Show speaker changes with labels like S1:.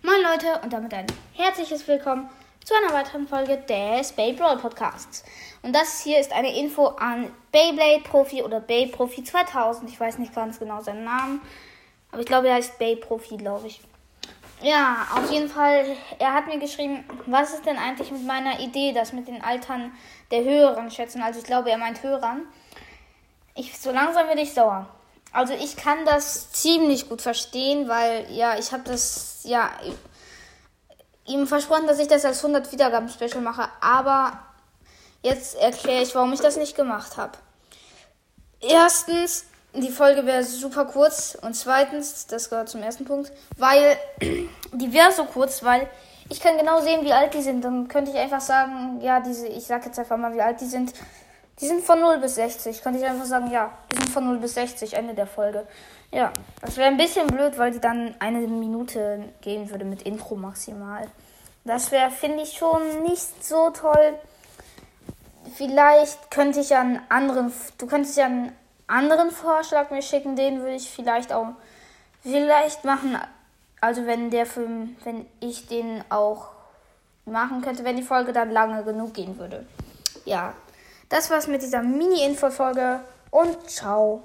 S1: Moin Leute und damit ein herzliches Willkommen zu einer weiteren Folge des Bay Brawl Podcasts. Und das hier ist eine Info an Beyblade Profi oder Bay Profi 2000. Ich weiß nicht ganz genau seinen Namen, aber ich glaube, er heißt Bay Profi, glaube ich. Ja, auf jeden Fall, er hat mir geschrieben, was ist denn eigentlich mit meiner Idee, das mit den Altern der Hörern schätzen. Also ich glaube, er meint Hörern. Ich, so langsam werde ich sauer. Also ich kann das ziemlich gut verstehen, weil ja, ich habe das ja ihm versprochen, dass ich das als 100 Wiedergaben Special mache, aber jetzt erkläre ich, warum ich das nicht gemacht habe. Erstens, die Folge wäre super kurz und zweitens, das gehört zum ersten Punkt, weil die wäre so kurz, weil ich kann genau sehen, wie alt die sind. Dann könnte ich einfach sagen, ja, diese, ich sag jetzt einfach mal, wie alt die sind. Die sind von 0 bis 60. Könnte ich einfach sagen, ja, die sind von 0 bis 60, Ende der Folge. Ja, das wäre ein bisschen blöd, weil die dann eine Minute gehen würde mit Intro maximal. Das wäre, finde ich, schon nicht so toll. Vielleicht könnte ich einen anderen, du könntest ja einen anderen Vorschlag mir schicken, den würde ich vielleicht auch, vielleicht machen, also wenn der Film, wenn ich den auch machen könnte, wenn die Folge dann lange genug gehen würde. Ja, das war's mit dieser Mini-Info-Folge und ciao.